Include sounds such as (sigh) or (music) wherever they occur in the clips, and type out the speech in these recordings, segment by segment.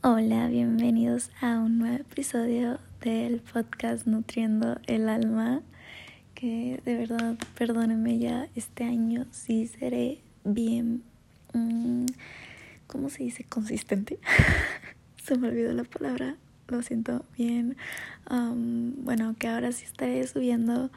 Hola, bienvenidos a un nuevo episodio del podcast Nutriendo el Alma. Que de verdad, perdónenme ya, este año sí seré bien, mm, ¿cómo se dice? Consistente. (laughs) se me olvidó la palabra, lo siento bien. bueno, que ahora sí estaré subiendo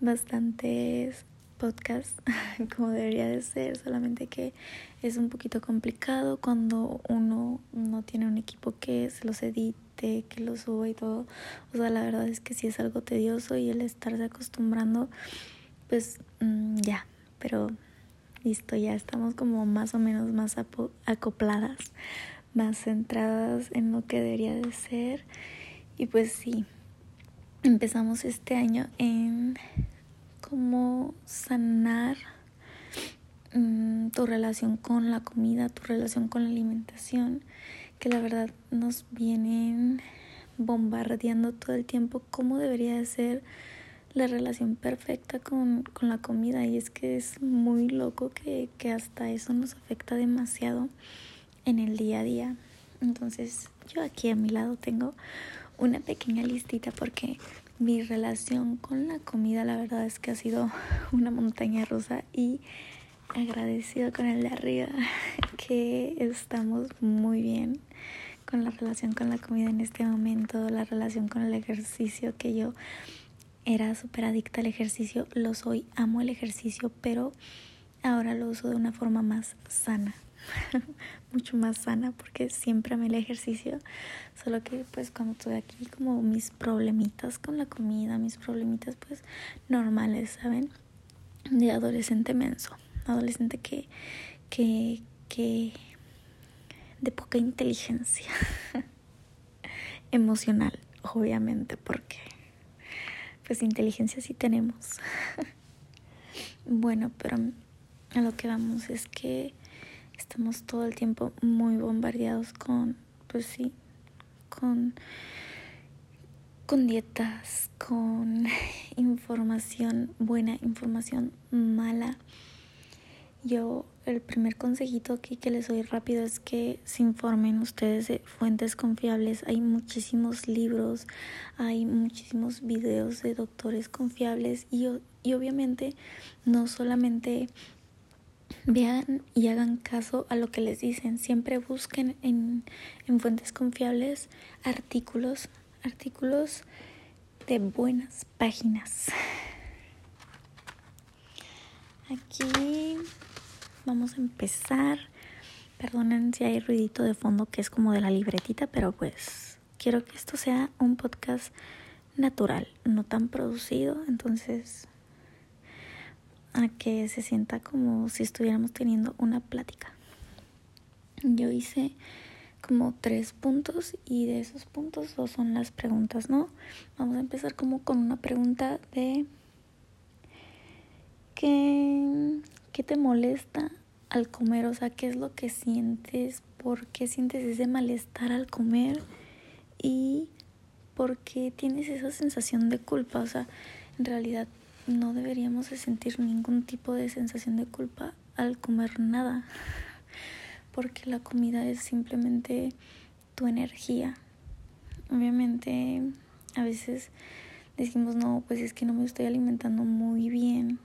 bastantes podcast (laughs) como debería de ser, solamente que es un poquito complicado cuando uno no tiene un equipo que se los edite, que lo suba y todo. O sea, la verdad es que sí es algo tedioso y el estarse acostumbrando, pues mm, ya, pero listo, ya estamos como más o menos más acopladas, más centradas en lo que debería de ser. Y pues sí, empezamos este año en cómo sanar mm, tu relación con la comida, tu relación con la alimentación, que la verdad nos vienen bombardeando todo el tiempo cómo debería de ser la relación perfecta con, con la comida y es que es muy loco que, que hasta eso nos afecta demasiado en el día a día. Entonces yo aquí a mi lado tengo una pequeña listita porque mi relación con la comida la verdad es que ha sido una montaña rusa y agradecido con el de arriba (laughs) que estamos muy bien con la relación con la comida en este momento, la relación con el ejercicio que yo era súper adicta al ejercicio, lo soy, amo el ejercicio, pero ahora lo uso de una forma más sana. (laughs) mucho más sana porque siempre amé el ejercicio, solo que pues cuando estoy aquí como mis problemitas con la comida, mis problemitas pues normales, ¿saben? De adolescente menso, adolescente que, que, que, de poca inteligencia (laughs) emocional, obviamente, porque pues inteligencia sí tenemos. (laughs) bueno, pero a lo que vamos es que estamos todo el tiempo muy bombardeados con, pues sí, con, con dietas, con (laughs) información buena, información mala. Yo el primer consejito aquí que les doy rápido es que se informen ustedes de fuentes confiables. Hay muchísimos libros, hay muchísimos videos de doctores confiables y, y obviamente no solamente vean y hagan caso a lo que les dicen. Siempre busquen en, en fuentes confiables artículos, artículos de buenas páginas. Aquí vamos a empezar. Perdonen si hay ruidito de fondo que es como de la libretita, pero pues quiero que esto sea un podcast natural, no tan producido. Entonces a que se sienta como si estuviéramos teniendo una plática. Yo hice como tres puntos y de esos puntos dos son las preguntas, ¿no? Vamos a empezar como con una pregunta de ¿qué, qué te molesta al comer? O sea, ¿qué es lo que sientes? ¿Por qué sientes ese malestar al comer? Y ¿por qué tienes esa sensación de culpa? O sea, en realidad no deberíamos de sentir ningún tipo de sensación de culpa al comer nada, porque la comida es simplemente tu energía. Obviamente a veces decimos, no, pues es que no me estoy alimentando muy bien,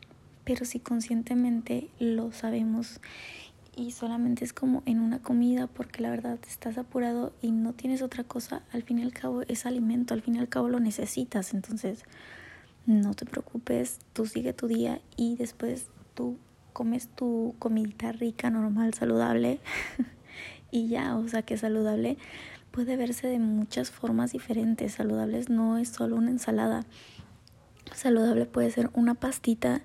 pero si conscientemente lo sabemos y solamente es como en una comida porque la verdad estás apurado y no tienes otra cosa, al fin y al cabo es alimento, al fin y al cabo lo necesitas, entonces no te preocupes, tú sigue tu día y después tú comes tu comidita rica, normal, saludable (laughs) y ya, o sea que saludable puede verse de muchas formas diferentes. Saludables no es solo una ensalada. Saludable puede ser una pastita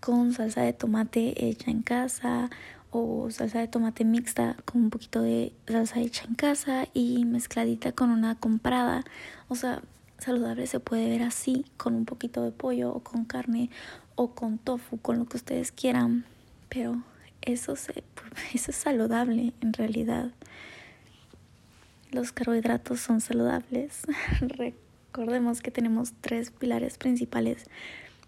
con salsa de tomate hecha en casa o salsa de tomate mixta con un poquito de salsa hecha en casa y mezcladita con una comprada. O sea, saludable se puede ver así, con un poquito de pollo o con carne o con tofu, con lo que ustedes quieran, pero eso, se, (laughs) eso es saludable en realidad. Los carbohidratos son saludables. (laughs) Recordemos que tenemos tres pilares principales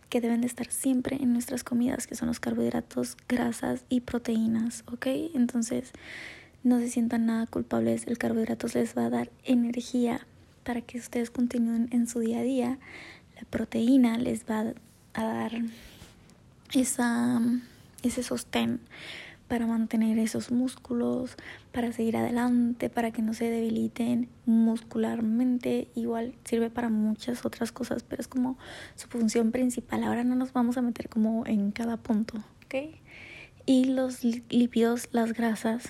que deben de estar siempre en nuestras comidas, que son los carbohidratos, grasas y proteínas, ¿ok? Entonces, no se sientan nada culpables, el carbohidratos les va a dar energía para que ustedes continúen en su día a día. La proteína les va a dar esa, ese sostén para mantener esos músculos, para seguir adelante, para que no se debiliten muscularmente. Igual sirve para muchas otras cosas, pero es como su función principal. Ahora no nos vamos a meter como en cada punto. Y los lípidos, las grasas,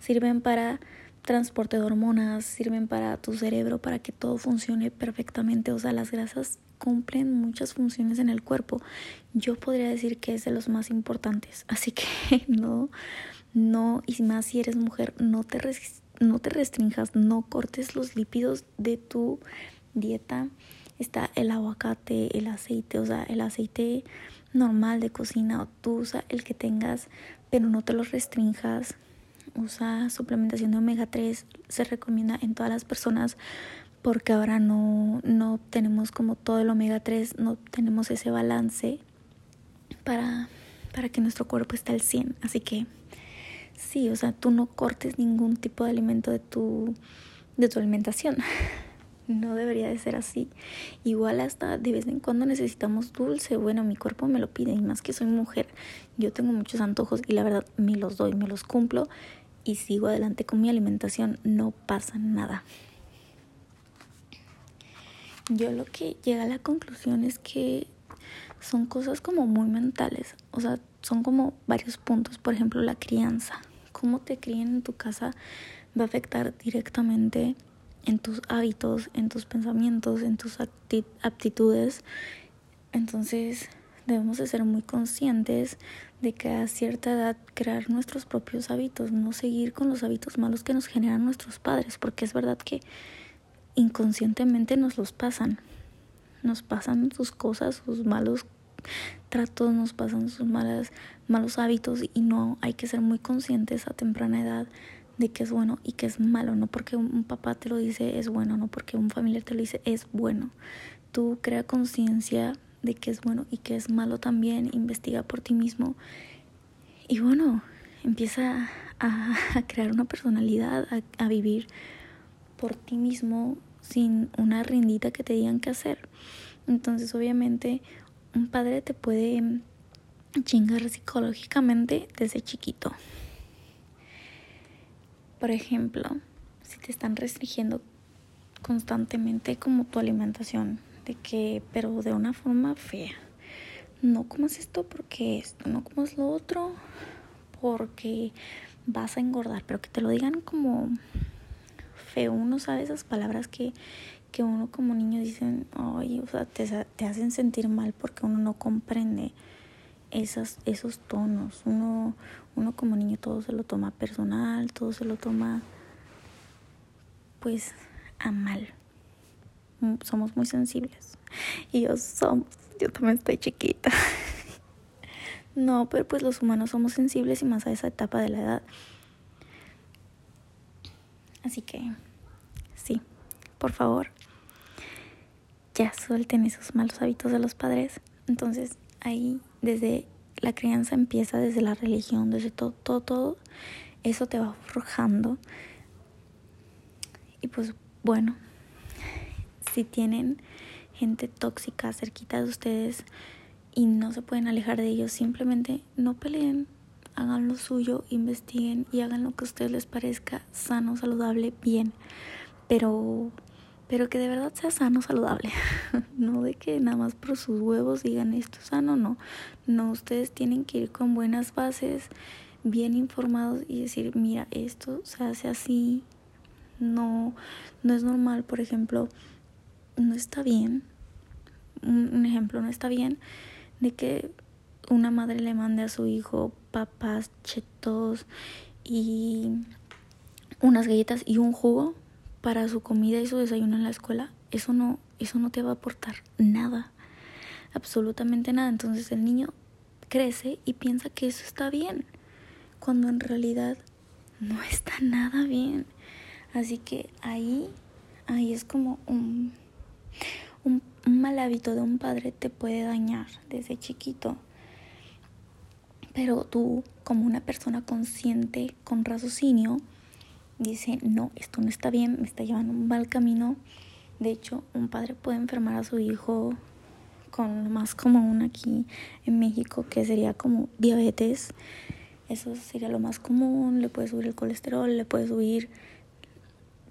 sirven para transporte de hormonas, sirven para tu cerebro, para que todo funcione perfectamente. O sea, las grasas cumplen muchas funciones en el cuerpo. Yo podría decir que es de los más importantes. (laughs) Así que no, no, y más si eres mujer, no te, no te restringas, no cortes los lípidos de tu dieta. Está el aguacate, el aceite, o sea, el aceite normal de cocina, o tú usa el que tengas, pero no te los restringas usa suplementación de omega 3 se recomienda en todas las personas porque ahora no, no tenemos como todo el omega 3, no tenemos ese balance para, para que nuestro cuerpo esté al 100. Así que sí, o sea, tú no cortes ningún tipo de alimento de tu, de tu alimentación. (laughs) No debería de ser así. Igual hasta de vez en cuando necesitamos dulce. Bueno, mi cuerpo me lo pide y más que soy mujer, yo tengo muchos antojos y la verdad me los doy, me los cumplo y sigo adelante con mi alimentación, no pasa nada. Yo lo que llega a la conclusión es que son cosas como muy mentales, o sea, son como varios puntos, por ejemplo, la crianza, cómo te crían en tu casa va a afectar directamente en tus hábitos, en tus pensamientos, en tus aptitudes. Entonces, debemos de ser muy conscientes de que a cierta edad crear nuestros propios hábitos, no seguir con los hábitos malos que nos generan nuestros padres, porque es verdad que inconscientemente nos los pasan. Nos pasan sus cosas, sus malos tratos, nos pasan sus malas, malos hábitos y no hay que ser muy conscientes a temprana edad de que es bueno y que es malo, no porque un papá te lo dice es bueno, no porque un familiar te lo dice es bueno. Tú crea conciencia de qué es bueno y qué es malo también, investiga por ti mismo y bueno, empieza a, crear una personalidad, a, vivir por ti mismo sin una rindita que te digan qué hacer. Entonces obviamente un padre te puede chingar psicológicamente desde chiquito. Por ejemplo, si te están restringiendo constantemente como tu alimentación, de que, pero de una forma fea. No comas esto porque esto, no comas lo otro porque vas a engordar, pero que te lo digan como feo. Uno sabe esas palabras que, que uno como niño dicen, ay, o sea, te, te hacen sentir mal porque uno no comprende esas, esos tonos. Uno, uno como niño todo se lo toma personal, todo se lo toma pues a mal somos muy sensibles. Y yo somos, yo también estoy chiquita. (laughs) No, pero pues los humanos somos sensibles y más a esa etapa de la edad. Así que, sí, por favor, ya suelten esos malos hábitos de los padres. Entonces, ahí, desde la crianza empieza, desde la religión, desde todo, todo, todo, eso te va forjando. Y pues, bueno, si tienen gente tóxica cerquita de ustedes y no se pueden alejar de ellos, simplemente no peleen, hagan lo suyo, investiguen y hagan lo que a ustedes les parezca sano, saludable, bien. Pero pero que de verdad sea sano, saludable. (laughs) no de que nada más por sus huevos digan esto sano, no. No, ustedes tienen que ir con buenas bases, bien informados y decir, mira, esto se hace así. No, no es normal, por ejemplo, no está bien, un, ejemplo, no está bien de que una madre le mande a su hijo papas, chetos y unas galletas y un jugo para su comida y su desayuno en la escuela, eso no, eso no te va a aportar nada, absolutamente nada. Entonces el niño crece y piensa que eso está bien, cuando en realidad no está nada bien. Así que ahí, ahí es como un un, mal hábito de un padre te puede dañar desde chiquito. Pero tú como una persona consciente, con raciocinio, dice, no, esto no está bien, me está llevando un mal camino. De hecho, un padre puede enfermar a su hijo con lo más común aquí en México, que sería como diabetes. Eso sería lo más común, le puede subir el colesterol, le puede subir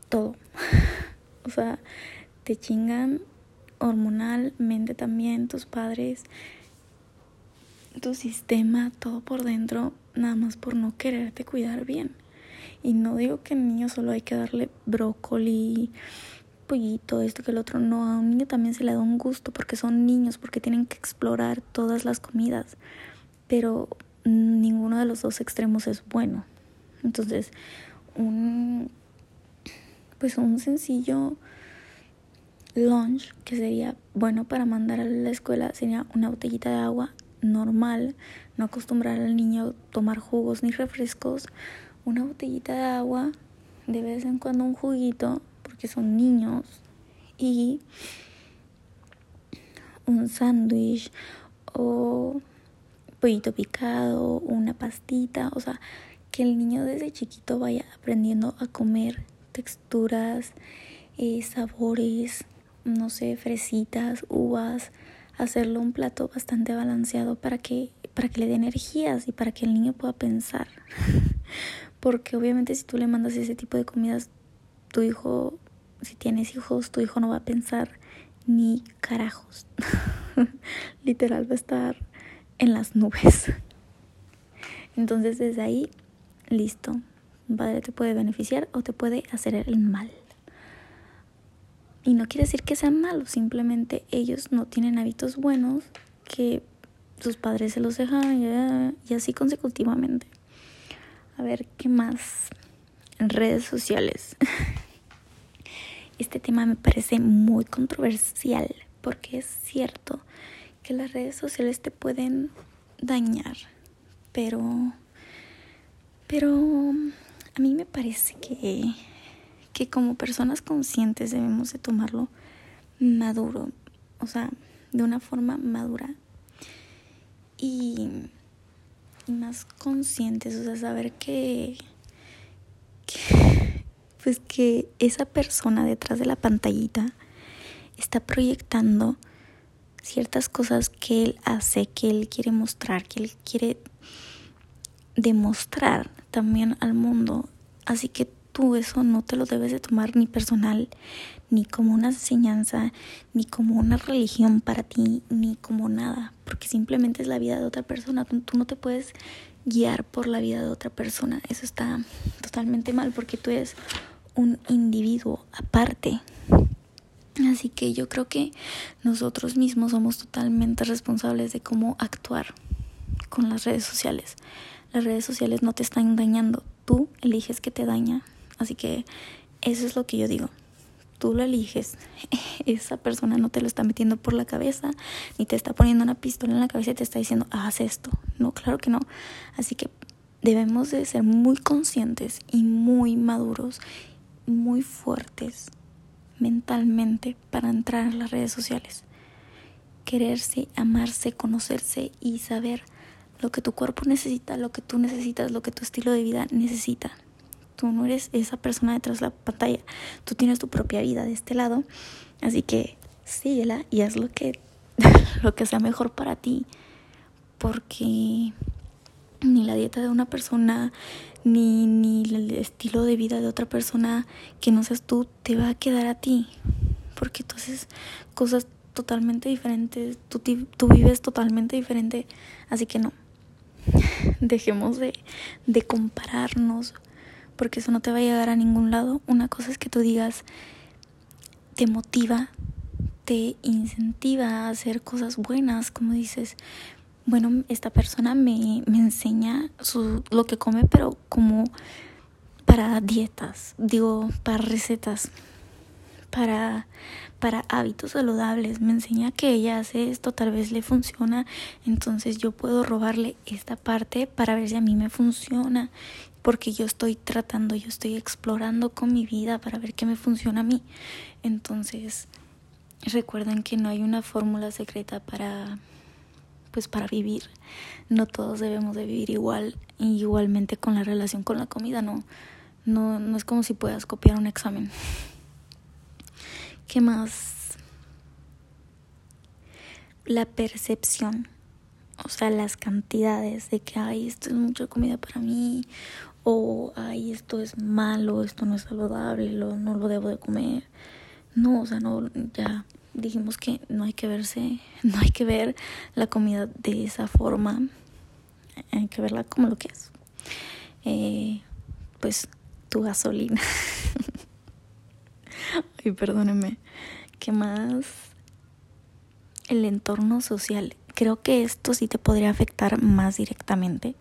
todo. (laughs) o sea, te chingan hormonalmente también tus padres, tu sistema, todo por dentro, nada más por no quererte cuidar bien. Y no digo que al niño solo hay que darle brócoli, pollito, esto que el otro. No, a un niño también se le da un gusto porque son niños, porque tienen que explorar todas las comidas. Pero ninguno de los dos extremos es bueno. Entonces, un pues un sencillo lunch que sería bueno para mandar a la escuela sería una botellita de agua normal, no acostumbrar al niño a tomar jugos ni refrescos, una botellita de agua, de vez en cuando un juguito, porque son niños, y un sándwich o pollito picado, una pastita, o sea, que el niño desde chiquito vaya aprendiendo a comer texturas, eh, sabores, no sé, fresitas, uvas, hacerlo un plato bastante balanceado para que, para que le dé energías y para que el niño pueda pensar. (laughs) Porque obviamente si tú le mandas ese tipo de comidas, tu hijo, si tienes hijos, tu hijo no va a pensar ni carajos. (laughs) Literal va a estar en las nubes. (laughs) Entonces desde ahí, listo. Padre te puede beneficiar o te puede hacer el mal. Y no quiere decir que sean malos, simplemente ellos no tienen hábitos buenos que sus padres se los dejan y, así consecutivamente. A ver, ¿qué más? Redes sociales. (laughs) Este tema me parece muy controversial porque es cierto que las redes sociales te pueden dañar, pero pero a mí me parece que que como personas conscientes debemos de tomarlo maduro, o sea, de una forma madura y, más conscientes, o sea, saber que (laughs) pues que esa persona detrás de la pantallita está proyectando ciertas cosas que él hace, que él quiere mostrar, que él quiere demostrar también al mundo. Así que tú eso no te lo debes de tomar ni personal, ni como una enseñanza, ni como una religión para ti, ni como nada, porque simplemente es la vida de otra persona. Tú, no te puedes guiar por la vida de otra persona. Eso está totalmente mal porque tú eres un individuo aparte. Así que yo creo que nosotros mismos somos totalmente responsables de cómo actuar con las redes sociales. Las redes sociales no te están dañando, tú eliges que te daña. Así que eso es lo que yo digo. Tú lo eliges. (laughs) Esa persona no te lo está metiendo por la cabeza, ni te está poniendo una pistola en la cabeza y te está diciendo, haz esto. No, claro que no. Así que debemos de ser muy conscientes y muy maduros, muy fuertes mentalmente para entrar a las redes sociales. Quererse, amarse, conocerse y saber lo que tu cuerpo necesita, lo que tú necesitas, lo que tu estilo de vida necesita. Tú no eres esa persona detrás de la pantalla, tú tienes tu propia vida de este lado, así que síguela y haz lo que, (laughs) lo que sea mejor para ti, porque ni la dieta de una persona, ni, ni el estilo de vida de otra persona que no seas tú te va a quedar a ti. Porque entonces cosas totalmente diferentes, tú, tú vives totalmente diferente. Así que no, (laughs) dejemos de, de compararnos, porque eso no te va a llegar a ningún lado. Una cosa es que tú digas, te motiva, te incentiva a hacer cosas buenas, como dices, bueno, esta persona me, me enseña su, lo que come, pero como para dietas, digo, para recetas, para, para hábitos saludables. Me enseña que ella hace esto, tal vez le funciona, entonces yo puedo robarle esta parte para ver si a mí me funciona, porque yo estoy tratando, yo estoy explorando con mi vida para ver qué me funciona a mí. Entonces, recuerden que no hay una fórmula secreta para pues para vivir. No todos debemos de vivir igual igualmente con la relación con la comida, no. No, no es como si puedas copiar un examen. ¿Qué más? La percepción, o sea, las cantidades de que, ay, esto es mucha comida para mí, o, ay, esto es malo, esto no es saludable, lo, no lo debo de comer. No, o sea, no, ya dijimos que no hay que verse, (laughs) no hay que ver la comida de esa forma, hay que verla como lo que es. Eh, pues tu gasolina. (laughs) Ay, perdóneme. ¿Qué más? El entorno social. Creo que esto sí te podría afectar más directamente.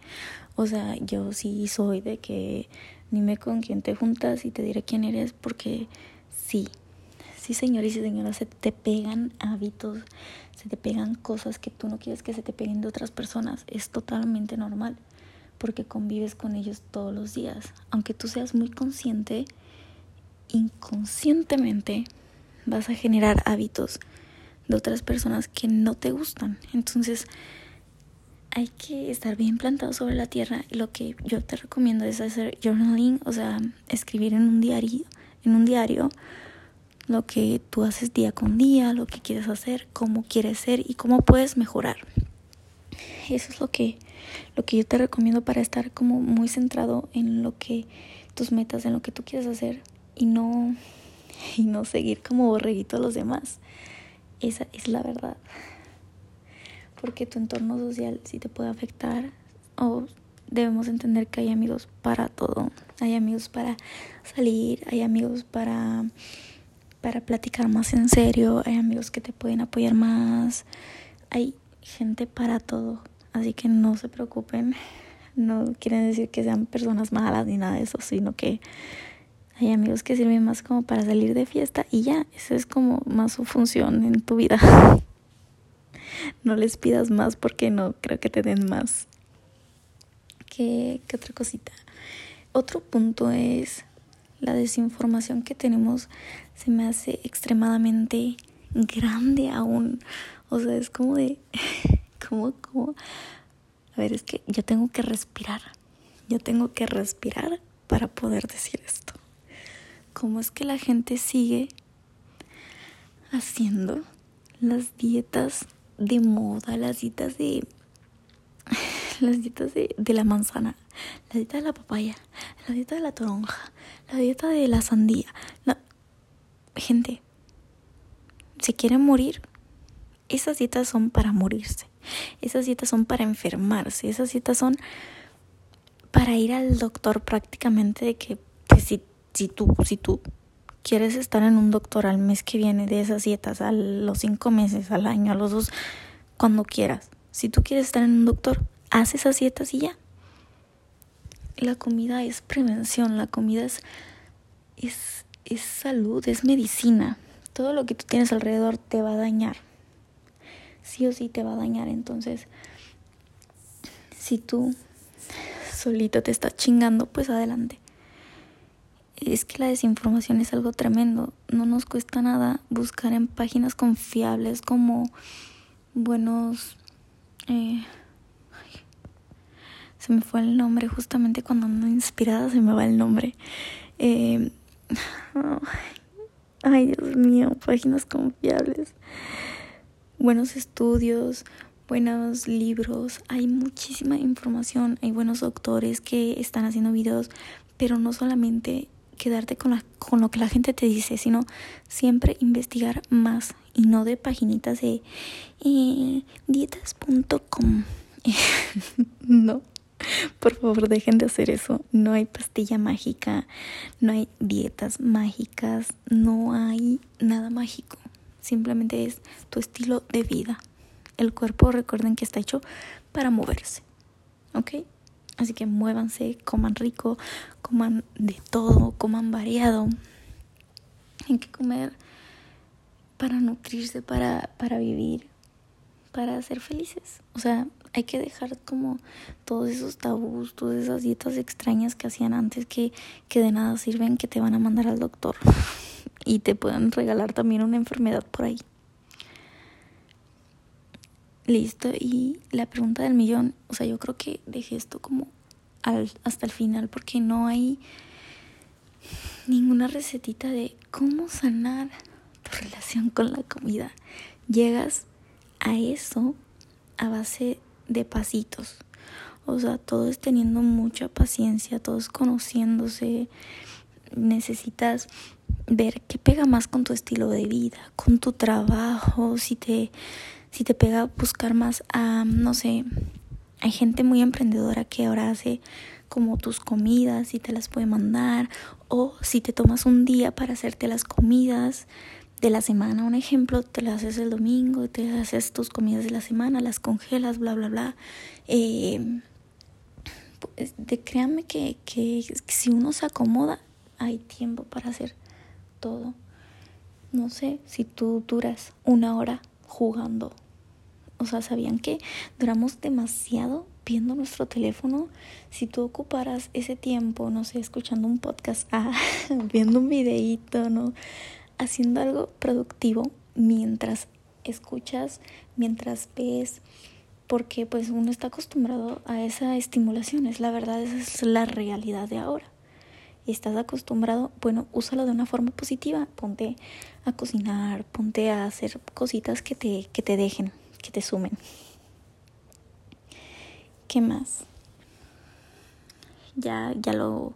O sea, yo sí soy de que dime con quién te juntas y te diré quién eres porque sí. Sí, señores y señoras, se te pegan hábitos, se te pegan cosas que tú no quieres que se te peguen de otras personas. Es totalmente normal porque convives con ellos todos los días. Aunque tú seas muy consciente, inconscientemente vas a generar hábitos de otras personas que no te gustan. Entonces, hay que estar bien plantado sobre la tierra y lo que yo te recomiendo es hacer journaling, o sea, escribir en un diario, en un diario lo que tú haces día con día, lo que quieres hacer, cómo quieres ser y cómo puedes mejorar. Eso es lo que lo que yo te recomiendo para estar como muy centrado en lo que tus metas, en lo que tú quieres hacer y no y no seguir como borreguito a los demás. Esa es la verdad. Porque tu entorno social sí te puede afectar o debemos entender que hay amigos para todo. Hay amigos para salir, hay amigos para para platicar más en serio, hay amigos que te pueden apoyar más. Hay gente para todo. Así que no se preocupen. No quieren decir que sean personas malas ni nada de eso, sino que hay amigos que sirven más como para salir de fiesta y ya, esa es como más su función en tu vida. No les pidas más porque no creo que te den más. ¿Qué, qué otra cosita? Otro punto es la desinformación que tenemos se me hace extremadamente grande aún. O sea, es como de. (laughs) A ver, es que yo tengo que respirar. Yo tengo que respirar para poder decir esto. ¿Cómo es que la gente sigue haciendo las dietas de moda, las dietas de las dietas de, de, la manzana, la dieta de la papaya, la dieta de la toronja, la dieta de la sandía. La... Gente, si quieren morir, esas dietas son para morirse. Esas dietas son para enfermarse. Esas dietas son para ir al doctor prácticamente de que pues si, si tú, si tú quieres estar en un doctor al mes que viene de esas dietas, a los cinco meses, al año, a los dos, cuando quieras. Si tú quieres estar en un doctor, haz esas dietas y ya. La comida es prevención, la comida es, es, es salud, es medicina. Todo lo que tú tienes alrededor te va a dañar sí o sí te va a dañar. Entonces, si tú solito te estás chingando, pues adelante. Es que la desinformación es algo tremendo. No nos cuesta nada buscar en páginas confiables como buenos... Eh, se me fue el nombre, justamente cuando ando inspirada se me va el nombre. Eh, (laughs) ay, Dios mío, páginas confiables buenos estudios, buenos libros, hay muchísima información, hay buenos doctores que están haciendo videos, pero no solamente quedarte con, la, con lo que la gente te dice, sino siempre investigar más y no de paginitas de eh, dietas.com. (laughs) no, por favor dejen de hacer eso. No hay pastilla mágica, no hay dietas mágicas, no hay nada mágico simplemente es tu estilo de vida. El cuerpo, recuerden que está hecho para moverse, ¿ok? Así que muévanse, coman rico, coman de todo, coman variado. Hay que comer para nutrirse, para, para vivir, para ser felices. O sea, hay que dejar como todos esos tabús, todas esas dietas extrañas que hacían antes que, que de nada sirven, que te van a mandar al doctor (laughs) y te pueden regalar también una enfermedad por ahí. Listo. Y la pregunta del millón, o sea, yo creo que dejé esto como al, hasta el final porque no hay ninguna recetita de cómo sanar tu relación con la comida. Llegas a eso a base de pasitos. O sea, todo es teniendo mucha paciencia, todo es conociéndose. Necesitas ver qué pega más con tu estilo de vida, con tu trabajo, si te, si te pega buscar más a, no sé, hay gente muy emprendedora que ahora hace como tus comidas y te las puede mandar o si te tomas un día para hacerte las comidas de la semana, un ejemplo, te las haces el domingo, te haces tus comidas de la semana, las congelas, bla, bla, bla. Eh, pues, de, créanme que, que si uno se acomoda, hay tiempo para hacer todo. No sé, si tú duras una hora jugando. O sea, ¿sabían que duramos demasiado viendo nuestro teléfono? Si tú ocuparas ese tiempo, no sé, escuchando un podcast, ah, (laughs) viendo un videíto, ¿no? Haciendo algo productivo mientras escuchas, mientras ves, porque pues uno está acostumbrado a esa estimulación, es la verdad, esa es la realidad de ahora. Y estás acostumbrado, bueno, úsalo de una forma positiva, ponte a cocinar, ponte a hacer cositas que te, que te dejen, que te sumen. ¿Qué más? Ya, ya lo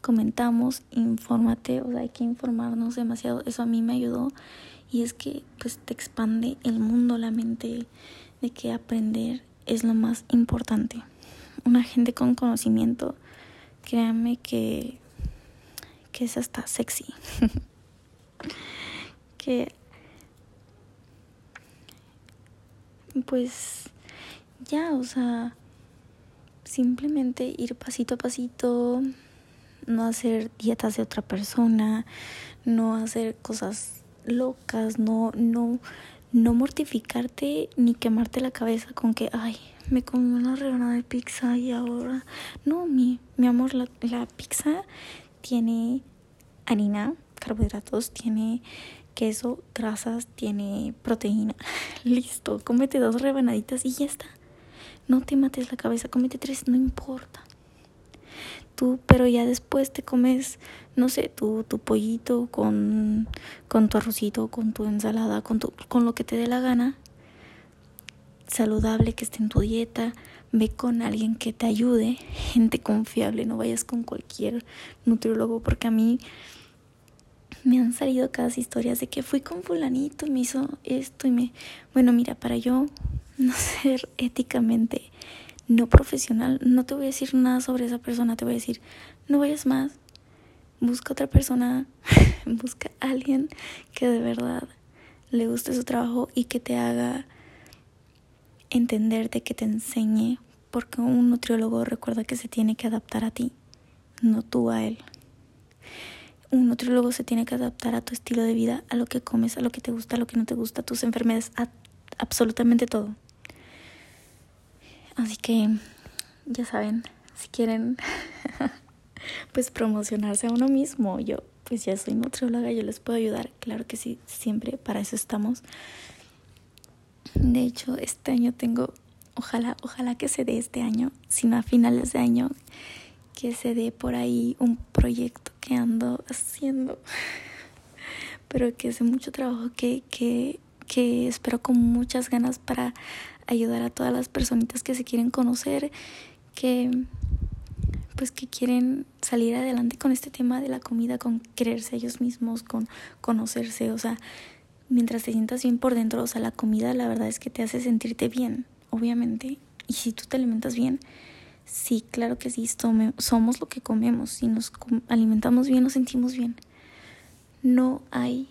comentamos, infórmate, o sea, hay que informarnos demasiado, eso a mí me ayudó y es que pues te expande el mundo, la mente, de que aprender es lo más importante. Una gente con conocimiento, créanme que, que es hasta sexy. (laughs) que pues ya, o sea, simplemente ir pasito a pasito, no hacer dietas de otra persona, no hacer cosas locas, no, no, no mortificarte ni quemarte la cabeza con que, ay, me comí una rebanada de pizza y ahora... No, mi, mi amor, la, la pizza tiene harina, carbohidratos, tiene queso, grasas, tiene proteína. (laughs) Listo, cómete dos rebanaditas y ya está. No te mates la cabeza, cómete tres, no importa tú, pero ya después te comes, no sé, tu, tu pollito con, con tu arrocito, con tu ensalada, con, tu, con lo que te dé la gana, saludable, que esté en tu dieta, ve con alguien que te ayude, (laughs) gente confiable, no vayas con cualquier nutriólogo, porque a mí me han salido cada historias de que fui con fulanito y me hizo esto y me... Bueno, mira, para yo no (laughs) ser éticamente no profesional, no te voy a decir nada sobre esa persona, te voy a decir, no vayas más, busca otra persona, (laughs) busca a alguien que de verdad le guste su trabajo y que te haga entenderte, que te enseñe, porque un nutriólogo recuerda que se tiene que adaptar a ti, no tú a él. Un nutriólogo se tiene que adaptar a tu estilo de vida, a lo que comes, a lo que te gusta, a lo que no te gusta, a tus enfermedades, a absolutamente todo. Así que ya saben, si quieren (laughs) pues promocionarse a uno mismo, yo pues ya soy nutrióloga, yo les puedo ayudar, claro que sí, siempre para eso estamos. De hecho, este año tengo, ojalá, ojalá que se dé este año, sino a finales de año, que se dé por ahí un proyecto que ando haciendo, pero que hace mucho trabajo que, que, que espero con muchas ganas para ayudar a todas las personitas que se quieren conocer, que pues que quieren salir adelante con este tema de la comida, con quererse ellos mismos, con conocerse, o sea, mientras te sientas bien por dentro, o sea, la comida la verdad es que te hace sentirte bien, obviamente, y si tú te alimentas bien, sí, claro que sí, somos lo que comemos, si nos alimentamos bien, nos sentimos bien. No hay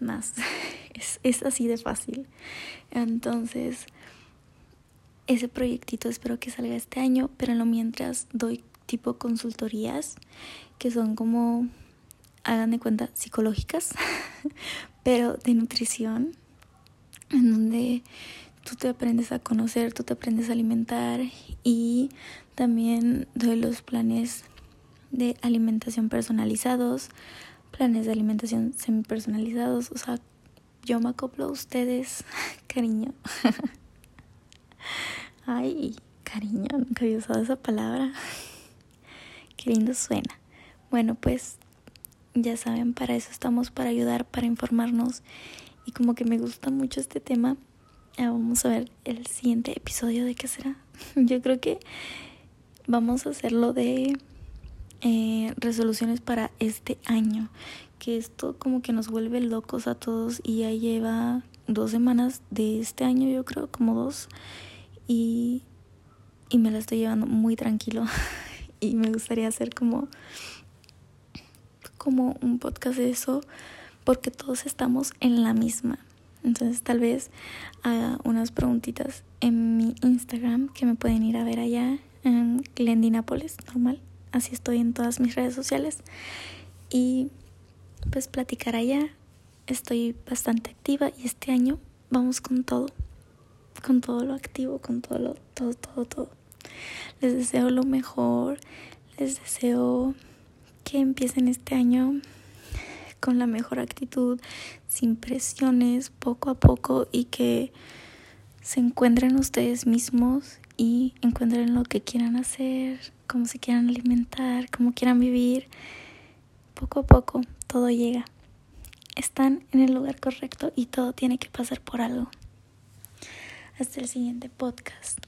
más, (laughs) es, es así de fácil. Entonces, ese proyectito espero que salga este año, pero en mientras doy tipo consultorías que son como, hagan de cuenta, psicológicas, (laughs) pero de nutrición, en donde tú te aprendes a conocer, tú te aprendes a alimentar y también doy los planes de alimentación personalizados, planes de alimentación semi personalizados, o sea, yo me acoplo a ustedes, (laughs) cariño. (laughs) Ay, cariño, nunca había usado esa palabra. (laughs) Qué lindo suena. Bueno, pues ya saben, para eso estamos, para ayudar, para informarnos. Y como que me gusta mucho este tema, vamos a ver el siguiente episodio de qué será. (laughs) Yo creo que vamos a hacerlo de eh, resoluciones para este año. Que esto como que nos vuelve locos a todos y ya lleva dos semanas de este año, yo creo, como dos. Y, y me la estoy llevando muy tranquilo. (laughs) y me gustaría hacer como, como un podcast de eso porque todos estamos en la misma. Entonces tal vez haga unas preguntitas en mi Instagram que me pueden ir a ver allá en Glendinapolis, normal. Así estoy en todas mis redes sociales. Y pues platicar allá. Estoy bastante activa y este año vamos con todo. Con todo lo activo, con todo lo, todo, todo, todo. Les deseo lo mejor. Les deseo que empiecen este año con la mejor actitud, sin presiones, poco a poco y que se encuentren ustedes mismos y encuentren lo que quieran hacer, cómo se quieran alimentar, cómo quieran vivir. Poco a poco todo llega. Están en el lugar correcto y todo tiene que pasar por algo. Hasta el siguiente podcast.